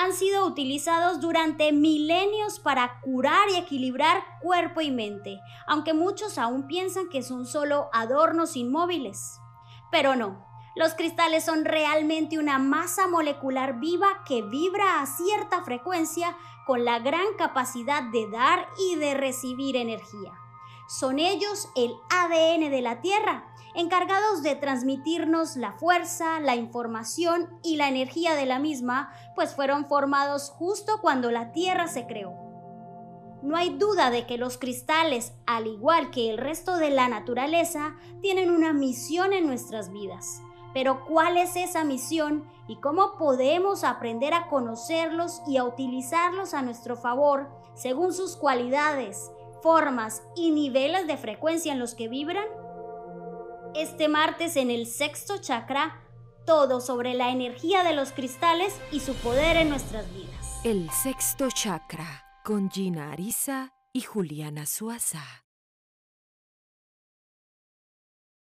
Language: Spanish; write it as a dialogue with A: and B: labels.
A: han sido utilizados durante milenios para curar y equilibrar cuerpo y mente, aunque muchos aún piensan que son solo adornos inmóviles. Pero no, los cristales son realmente una masa molecular viva que vibra a cierta frecuencia con la gran capacidad de dar y de recibir energía. Son ellos el ADN de la Tierra, encargados de transmitirnos la fuerza, la información y la energía de la misma, pues fueron formados justo cuando la Tierra se creó. No hay duda de que los cristales, al igual que el resto de la naturaleza, tienen una misión en nuestras vidas. Pero ¿cuál es esa misión y cómo podemos aprender a conocerlos y a utilizarlos a nuestro favor según sus cualidades, formas y niveles de frecuencia en los que vibran? Este martes en el sexto chakra, todo sobre la energía de los cristales y su poder en nuestras vidas.
B: El sexto chakra con Gina Arisa y Juliana Suaza.